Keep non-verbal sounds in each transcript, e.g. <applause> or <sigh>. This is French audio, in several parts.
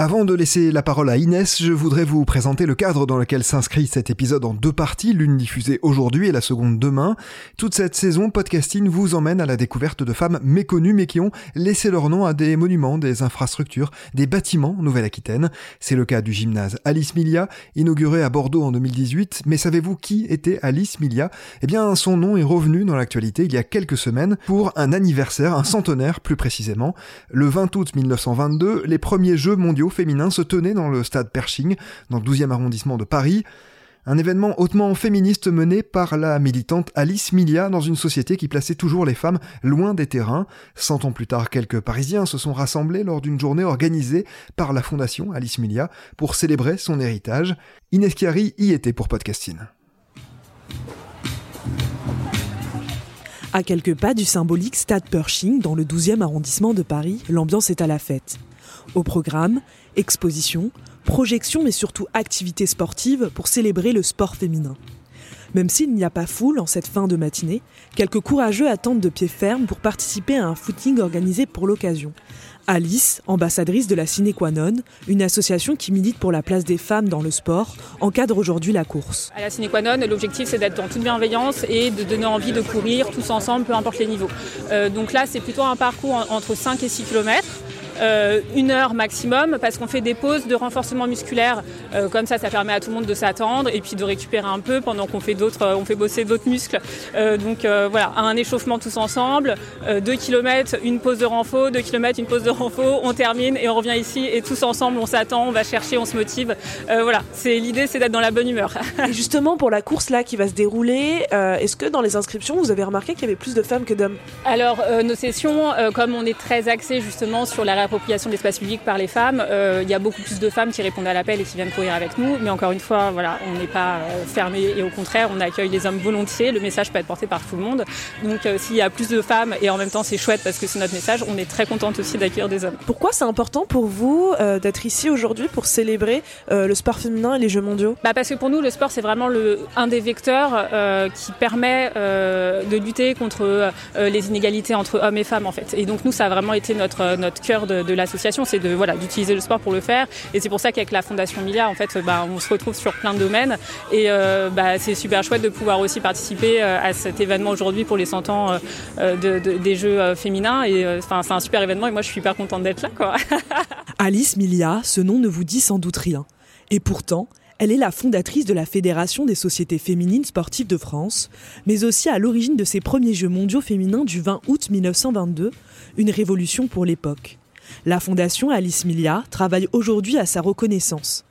Avant de laisser la parole à Inès, je voudrais vous présenter le cadre dans lequel s'inscrit cet épisode en deux parties, l'une diffusée aujourd'hui et la seconde demain. Toute cette saison, Podcasting vous emmène à la découverte de femmes méconnues mais qui ont laissé leur nom à des monuments, des infrastructures, des bâtiments en Nouvelle-Aquitaine. C'est le cas du gymnase Alice Milia, inauguré à Bordeaux en 2018. Mais savez-vous qui était Alice Milia? Eh bien, son nom est revenu dans l'actualité il y a quelques semaines pour un anniversaire, un centenaire plus précisément. Le 20 août 1922, les premiers Jeux mondiaux féminin se tenait dans le stade Pershing, dans le 12e arrondissement de Paris. Un événement hautement féministe mené par la militante Alice Milia dans une société qui plaçait toujours les femmes loin des terrains. Cent ans plus tard, quelques Parisiens se sont rassemblés lors d'une journée organisée par la fondation Alice Milia pour célébrer son héritage. Inès Chiari y était pour podcasting. À quelques pas du symbolique stade Pershing, dans le 12e arrondissement de Paris, l'ambiance est à la fête. Au programme, expositions, projections mais surtout activités sportives pour célébrer le sport féminin. Même s'il n'y a pas foule en cette fin de matinée, quelques courageux attendent de pied ferme pour participer à un footing organisé pour l'occasion. Alice, ambassadrice de la Cine Qua Non, une association qui milite pour la place des femmes dans le sport, encadre aujourd'hui la course. À la Cine Qua Non, l'objectif c'est d'être en toute bienveillance et de donner envie de courir tous ensemble, peu importe les niveaux. Euh, donc là, c'est plutôt un parcours entre 5 et 6 km. Euh, une heure maximum parce qu'on fait des pauses de renforcement musculaire. Euh, comme ça, ça permet à tout le monde de s'attendre et puis de récupérer un peu pendant qu'on fait d'autres, euh, on fait bosser d'autres muscles. donc voilà, un échauffement tous ensemble, 2 km, une pause de renfort, 2 km, une pause de renfort, on termine et on revient ici et tous ensemble, on s'attend, on va chercher, on se motive. voilà, c'est l'idée, c'est d'être dans la bonne humeur. <laughs> et justement, pour la course là qui va se dérouler, est-ce que dans les inscriptions, vous avez remarqué qu'il y avait plus de femmes que d'hommes? Alors, nos sessions, comme on est très axé justement sur la appropriation de l'espace public par les femmes, euh, il y a beaucoup plus de femmes qui répondent à l'appel et qui viennent courir avec nous. Mais encore une fois, voilà, on n'est pas euh, fermé et au contraire, on accueille les hommes volontiers. Le message peut être porté par tout le monde. Donc euh, s'il y a plus de femmes et en même temps c'est chouette parce que c'est notre message, on est très contente aussi d'accueillir des hommes. Pourquoi c'est important pour vous d'être ici aujourd'hui pour célébrer le sport féminin et les Jeux mondiaux? Bah Parce que pour nous, le sport c'est vraiment le, un des vecteurs qui permet de lutter contre les inégalités entre hommes et femmes en fait. Et donc nous, ça a vraiment été notre, notre cœur de, de l'association, c'est de voilà d'utiliser le sport pour le faire. Et c'est pour ça qu'avec la Fondation Milia, en fait, bah, on se retrouve sur plein de domaines. Et euh, bah, c'est super chouette de pouvoir aussi participer euh, à cet événement aujourd'hui pour les 100 ans euh, de, des Jeux féminins. Et c'est un super événement. Et moi, je suis hyper contente d'être là. <laughs> Alice Milia, ce nom ne vous dit sans doute rien. Et pourtant, elle est la fondatrice de la Fédération des sociétés féminines sportives de France, mais aussi à l'origine de ces premiers Jeux mondiaux féminins du 20 août 1922, une révolution pour l'époque. La fondation Alice Milia travaille aujourd'hui à sa reconnaissance.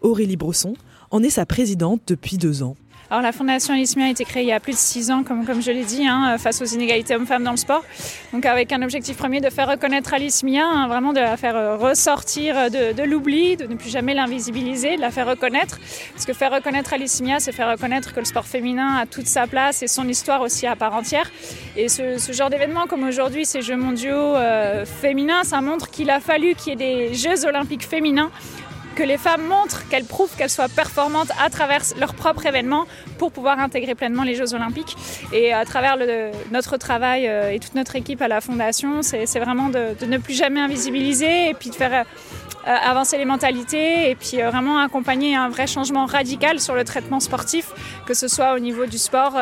Aurélie Brosson en est sa présidente depuis deux ans. Alors la Fondation Mia a été créée il y a plus de six ans, comme, comme je l'ai dit, hein, face aux inégalités hommes-femmes dans le sport. Donc avec un objectif premier de faire reconnaître Alice Mia, hein, vraiment de la faire euh, ressortir de, l'oubli, de ne plus jamais l'invisibiliser, de la faire reconnaître. Parce que faire reconnaître Alice Mia, c'est faire reconnaître que le sport féminin a toute sa place et son histoire aussi à part entière. Et ce, ce genre d'événement comme aujourd'hui, ces Jeux mondiaux euh, féminins, ça montre qu'il a fallu qu'il y ait des Jeux olympiques féminins que les femmes montrent, qu'elles prouvent qu'elles soient performantes à travers leur propre événement pour pouvoir intégrer pleinement les Jeux Olympiques. Et à travers notre travail euh, et toute notre équipe à la Fondation, c'est vraiment de, ne plus jamais invisibiliser et puis de faire euh, avancer les mentalités et puis euh, vraiment accompagner un vrai changement radical sur le traitement sportif, que ce soit au niveau du sport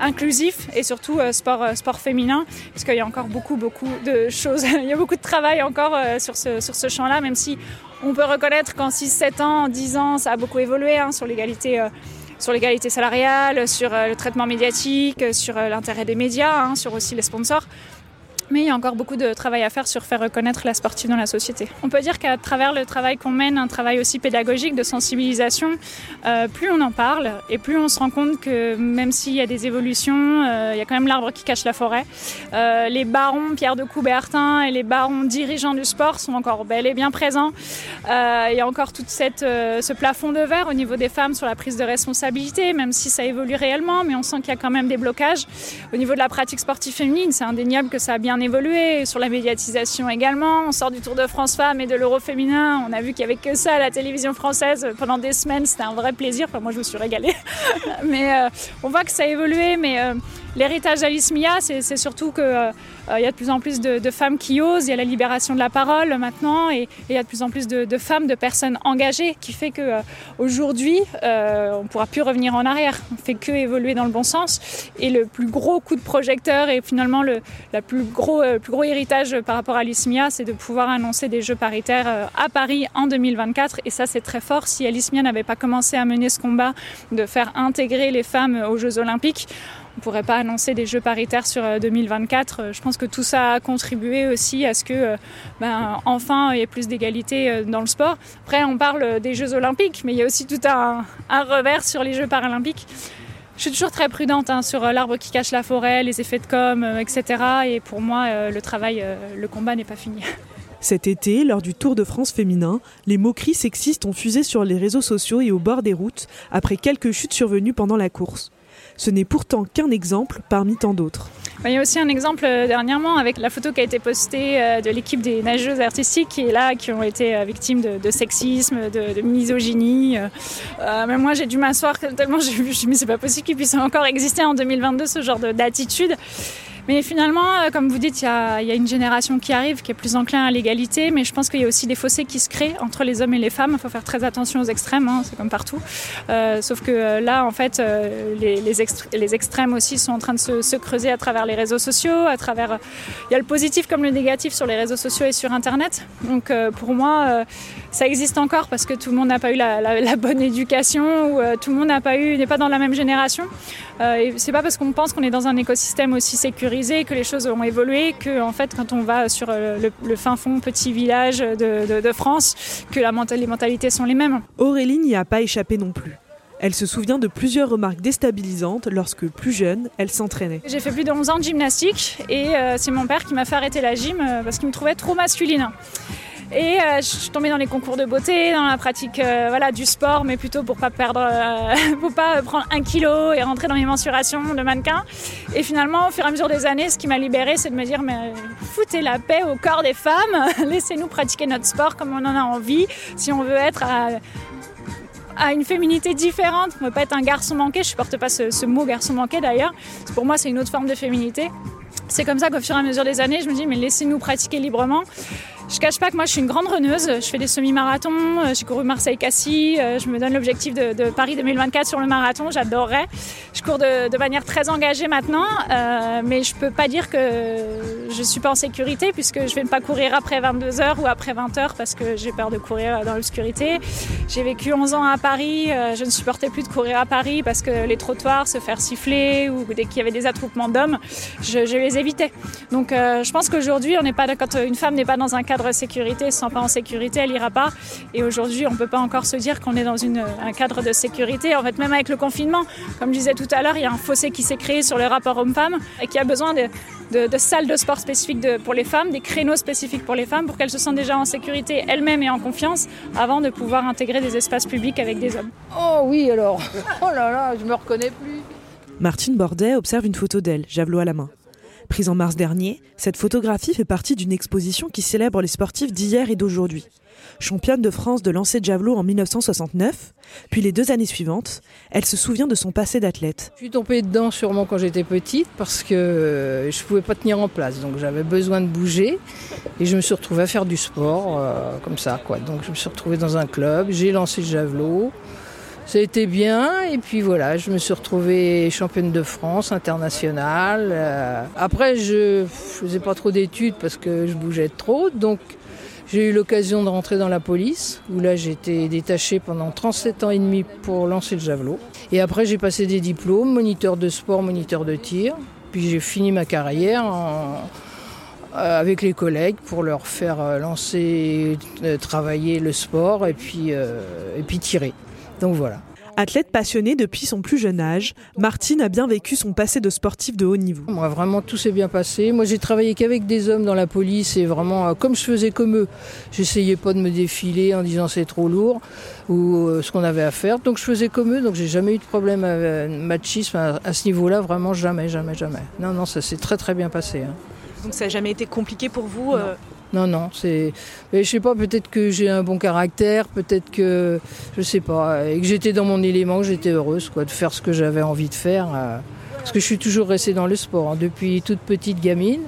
inclusif et surtout sport, sport féminin, parce qu'il y a encore beaucoup, beaucoup de choses, <laughs> il y a beaucoup de travail encore sur ce, sur ce champ-là, même si on peut reconnaître qu'en 6, 7 ans, 10 ans, ça a beaucoup évolué hein, sur l'égalité sur l'égalité salariale, sur le traitement médiatique, sur l'intérêt des médias, hein, sur aussi les sponsors mais il y a encore beaucoup de travail à faire sur faire reconnaître la sportive dans la société. On peut dire qu'à travers le travail qu'on mène, un travail aussi pédagogique de sensibilisation, euh, plus on en parle et plus on se rend compte que même s'il y a des évolutions, euh, il y a quand même l'arbre qui cache la forêt. Euh, les barons Pierre de Coubertin et les barons dirigeants du sport sont encore bel et bien présents. Il y a encore tout ce plafond de verre au niveau des femmes sur la prise de responsabilité, même si ça évolue réellement, mais on sent qu'il y a quand même des blocages. Au niveau de la pratique sportive féminine, c'est indéniable que ça a bien évolué, sur la médiatisation également. On sort du Tour de France Femmes et de l'Euro féminin. On a vu qu'il n'y avait que ça à la télévision française pendant des semaines. C'était un vrai plaisir. Enfin, moi, je me suis régalée. <laughs> mais euh, on voit que ça a évolué. Mais euh, l'héritage d'Alice Mia, c'est surtout qu'il euh, y a de plus en plus de, femmes qui osent. Il y a la libération de la parole maintenant. Et, il y a de plus en plus de, femmes, de personnes engagées qui fait qu'aujourd'hui, on ne pourra plus revenir en arrière. On ne fait que évoluer dans le bon sens. Et le plus gros coup de projecteur et finalement le plus gros le euh, plus gros héritage par rapport à l'ISMIA, c'est de pouvoir annoncer des Jeux paritaires euh, à Paris en 2024. Et ça, c'est très fort. Si l'ISMIA n'avait pas commencé à mener ce combat de faire intégrer les femmes aux Jeux olympiques, ne pourrait pas annoncer des Jeux paritaires sur 2024. Euh, je pense que tout ça a contribué aussi à ce que, ben, enfin, il y ait plus d'égalité dans le sport. Après, on parle des Jeux olympiques, mais il y a aussi tout un, revers sur les Jeux paralympiques. Je suis toujours très prudente hein, sur euh, l'arbre qui cache la forêt, les effets de com, euh, etc. Et pour moi, euh, le travail, le combat n'est pas fini. <laughs> Cet été, lors du Tour de France féminin, les moqueries sexistes ont fusé sur les réseaux sociaux et au bord des routes après quelques chutes survenues pendant la course. Ce n'est pourtant qu'un exemple parmi tant d'autres. Il y a aussi un exemple euh, dernièrement avec la photo qui a été postée euh, de l'équipe des nageuses artistiques qui est là, qui ont été euh, victimes de, sexisme, de, misogynie. Même moi, j'ai dû m'asseoir <laughs> tellement j'ai vu, je me c'est pas possible qu'il puisse encore exister en 2022 ce genre d'attitude. Mais finalement, euh, comme vous dites, il y, a, une génération qui arrive qui est plus enclin à l'égalité, mais je pense qu'il y a aussi des fossés qui se créent entre les hommes et les femmes. Il faut faire très attention aux extrêmes, hein, c'est comme partout. Euh, sauf que euh, là, en fait, les, extrêmes aussi sont en train de se, se, creuser à travers les réseaux sociaux, à travers. Il y a le positif comme le négatif sur les réseaux sociaux et sur Internet. Donc pour moi, ça existe encore parce que tout le monde n'a pas eu la, la, la, bonne éducation ou tout le monde n'a pas eu, n'est pas dans la même génération. et c'est pas parce qu'on pense qu'on est dans un écosystème aussi sécurisé que les choses ont évolué, que en fait quand on va sur euh, le, le fin fond petit village de, de, de France, que la, les mentalités sont les mêmes. Aurélie n'y a pas échappé non plus. Elle se souvient de plusieurs remarques déstabilisantes lorsque, plus jeune, elle s'entraînait. J'ai fait plus de 11 ans de gymnastique et euh, c'est mon père qui m'a fait arrêter la gym euh, parce qu'il me trouvait trop masculine. Et euh, je suis tombée dans les concours de beauté, dans la pratique euh, voilà, du sport, mais plutôt pour pas perdre, euh, <laughs> pour pas prendre un kilo et rentrer dans mes mensurations de mannequin. Et finalement, au fur et à mesure des années, ce qui m'a libérée, c'est de me dire mais foutez la paix au corps des femmes, <laughs> laissez-nous pratiquer notre sport comme on en a envie. Si on veut être à, une féminité différente, on ne pas être un garçon manqué. Je supporte pas ce, ce mot garçon manqué d'ailleurs. Pour moi, c'est une autre forme de féminité. C'est comme ça qu'au fur et à mesure des années, je me dis mais laissez-nous pratiquer librement. Je cache pas que moi je suis une grande runneuse, je fais des semi-marathons, euh, j'ai couru Marseille-Cassis, euh, je me donne l'objectif de, Paris 2024 sur le marathon, j'adorerais. Je cours de, manière très engagée maintenant, euh, mais je peux pas dire que je suis pas en sécurité puisque je vais pas courir après 22h ou après 20h parce que j'ai peur de courir dans l'obscurité. J'ai vécu 11 ans à Paris, je ne supportais plus de courir à Paris parce que les trottoirs, se faire siffler ou dès qu'il y avait des attroupements d'hommes, je, les évitais. Donc je pense qu'aujourd'hui, quand une femme n'est pas dans un cadre cadre sécurité, ne se sent pas en sécurité, elle ira pas. Et aujourd'hui, on peut pas encore se dire qu'on est dans une, un cadre de sécurité. En fait, même avec le confinement, comme je disais tout à l'heure, il y a un fossé qui s'est créé sur le rapport homme-femme et qui a besoin de, de, de salles de sport spécifiques de, pour les femmes, des créneaux spécifiques pour les femmes, pour qu'elles se sentent déjà en sécurité elles-mêmes et en confiance avant de pouvoir intégrer des espaces publics avec des hommes. Oh oui, alors, oh là là, je me reconnais plus. Martine Bordet observe une photo d'elle, javelot à la main. Prise en mars dernier, cette photographie fait partie d'une exposition qui célèbre les sportifs d'hier et d'aujourd'hui. Championne de France de lancer de javelot en 1969, puis les deux années suivantes, elle se souvient de son passé d'athlète. Je suis tombée dedans sûrement quand j'étais petite parce que je ne pouvais pas tenir en place. Donc j'avais besoin de bouger et je me suis retrouvée à faire du sport euh, comme ça. Quoi. Donc je me suis retrouvée dans un club, j'ai lancé le javelot. Ça a été bien et puis voilà, je me suis retrouvée championne de France internationale. Euh, après, je faisais pas trop d'études parce que je bougeais trop, donc j'ai eu l'occasion de rentrer dans la police où là été détachée pendant 37 ans et demi pour lancer le javelot. Et après j'ai passé des diplômes, moniteur de sport, moniteur de tir. Puis j'ai fini ma carrière euh, avec les collègues pour leur faire euh, lancer, travailler le sport et puis, et puis tirer. Donc voilà. Athlète passionnée depuis son plus jeune âge, Martine a bien vécu son passé de sportif de haut niveau. Moi, vraiment, tout s'est bien passé. Moi, j'ai travaillé qu'avec des hommes dans la police et vraiment, euh, comme je faisais comme eux, j'essayais pas de me défiler en disant c'est trop lourd ou euh, ce qu'on avait à faire. Donc, je faisais comme eux, donc j'ai jamais eu de problème à, machisme à, ce niveau-là, vraiment jamais, jamais, jamais. Non, non, ça s'est très, très bien passé. Hein. Donc, ça n'a jamais été compliqué pour vous euh, non, non, c'est. Mais je sais pas, peut-être que j'ai un bon caractère, peut-être que. Je sais pas. Et que j'étais dans mon élément, que j'étais heureuse, quoi, de faire ce que j'avais envie de faire. Euh, parce que je suis toujours restée dans le sport, hein, depuis toute petite gamine.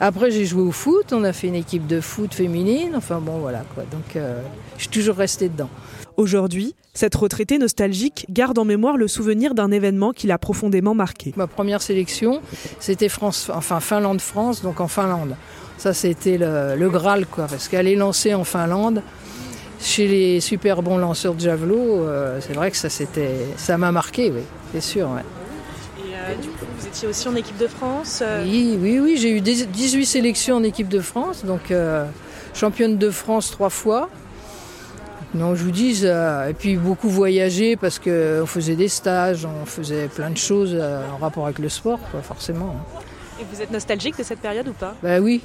Après, j'ai joué au foot, on a fait une équipe de foot féminine, enfin bon, voilà, quoi. Donc, euh, je suis toujours restée dedans. Aujourd'hui, cette retraitée nostalgique garde en mémoire le souvenir d'un événement qui l'a profondément marqué. Ma première sélection, c'était France, enfin Finlande-France, donc en Finlande. Ça, c'était le, Graal, quoi, parce qu'aller lancer en Finlande, chez les super bons lanceurs de javelot, euh, c'est vrai que ça, ça m'a marqué, oui, c'est sûr. Et euh, du coup, vous étiez aussi en équipe de France euh Oui, oui, oui, j'ai eu 18 sélections en équipe de France, donc championne de France trois fois. Non, je vous dis, et puis beaucoup voyager parce qu'on faisait des stages, on faisait plein de choses en rapport avec le sport, quoi, forcément. Et vous êtes nostalgique de cette période ou pas? Ben oui,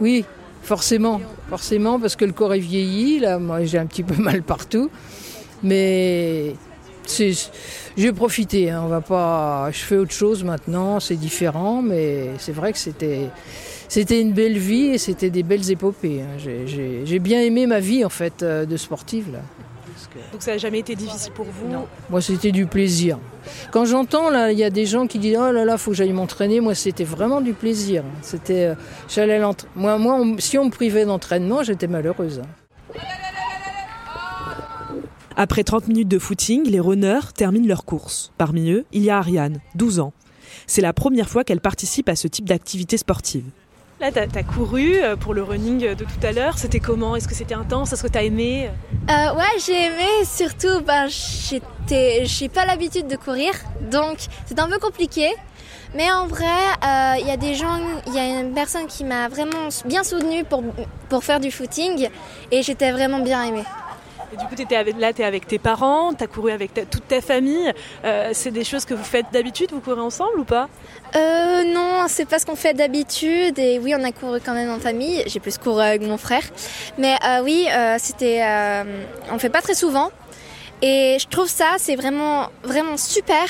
oui, forcément, forcément, parce que le corps est vieilli. Là, moi, j'ai un petit peu mal partout, mais j'ai profité. Hein, on va pas, je fais autre chose maintenant, c'est différent, mais c'est vrai que c'était, une belle vie et c'était des belles épopées. Hein. J'ai bien aimé ma vie en fait euh, de sportive là. Donc ça n'a jamais été difficile pour vous Non. Moi, c'était du plaisir. Quand j'entends, là, il y a des gens qui disent « Oh là là, faut que j'aille m'entraîner », moi, c'était vraiment du plaisir. C'était, euh, j'allais Moi, moi si on me privait d'entraînement, j'étais malheureuse. Après 30 minutes de footing, les runners terminent leur course. Parmi eux, il y a Ariane, 12 ans. C'est la première fois qu'elle participe à ce type d'activité sportive. Là, tu as, couru euh, pour le running de tout à l'heure. C'était comment? Est-ce que c'était intense? Est-ce que tu aimé? Euh, Ouais, j'ai aimé. Surtout, ben, j'ai pas l'habitude de courir, donc c'est un peu compliqué. Mais en vrai, euh, il y a des gens, il y a une personne qui m'a vraiment bien soutenue pour, pour faire du footing et j'étais vraiment bien aimée. Et du coup, étais avec, là, tu es avec tes parents, tu as couru avec toute ta famille. Euh, c'est des choses que vous faites d'habitude Vous courez ensemble ou pas? Euh, Non, c'est pas ce qu'on fait d'habitude. Et oui, on a couru quand même en famille. J'ai plus couru avec mon frère. Mais euh, oui, euh, c'était. on fait pas très souvent. Et je trouve ça, c'est vraiment, vraiment super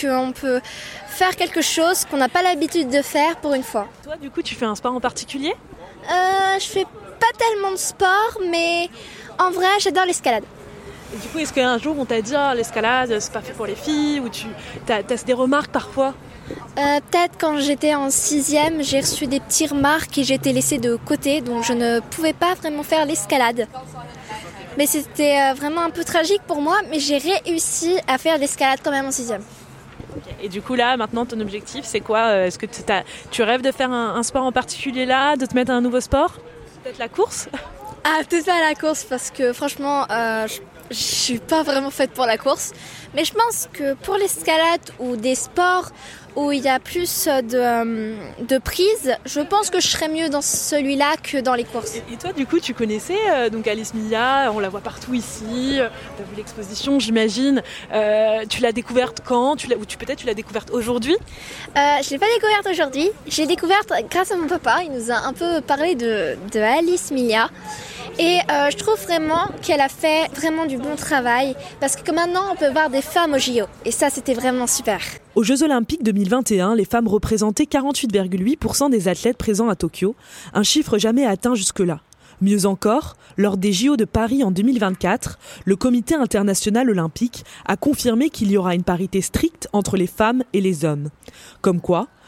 qu'on peut faire quelque chose qu'on n'a pas l'habitude de faire pour une fois. Toi, du coup, tu fais un sport en particulier? Je fais pas tellement de sport, mais en vrai, j'adore l'escalade. Du coup, est-ce qu'un jour on t'a dit oh, l'escalade, c'est pas fait pour les filles Ou tu as, des remarques parfois? Euh, Peut-être quand j'étais en sixième, j'ai reçu des petites remarques et j'ai été laissée de côté, donc je ne pouvais pas vraiment faire l'escalade. Mais c'était euh, vraiment un peu tragique pour moi, mais j'ai réussi à faire l'escalade quand même en sixième. Et du coup là, maintenant, ton objectif, c'est quoi euh, Est-ce que tu rêves de faire un, un sport en particulier là, de te mettre à un nouveau sport? Peut-être la course? <laughs> ah, peut-être pas la course parce que franchement, euh, je suis pas vraiment faite pour la course. Mais je pense que pour l'escalade ou des sports où il y a plus de, euh, de prise, je pense que je serais mieux dans celui-là que dans les courses. Et, toi, du coup, tu connaissais euh, donc Alice Mia, on la voit partout ici, euh, tu as vu l'exposition, j'imagine. tu l'as découverte quand? Tu Ou tu, peut-être tu l'as découverte aujourd'hui? Je ne l'ai pas découverte aujourd'hui. J'ai découverte grâce à mon papa. Il nous a un peu parlé de, de Alice Mia. Et je trouve vraiment qu'elle a fait vraiment du bon travail parce que maintenant on peut voir des femmes au JO. Et ça, c'était vraiment super. Aux Jeux Olympiques 2021, les femmes représentaient 48,8% des athlètes présents à Tokyo, un chiffre jamais atteint jusque-là. Mieux encore, lors des JO de Paris en 2024, le Comité international olympique a confirmé qu'il y aura une parité stricte entre les femmes et les hommes. Comme quoi,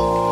Bye.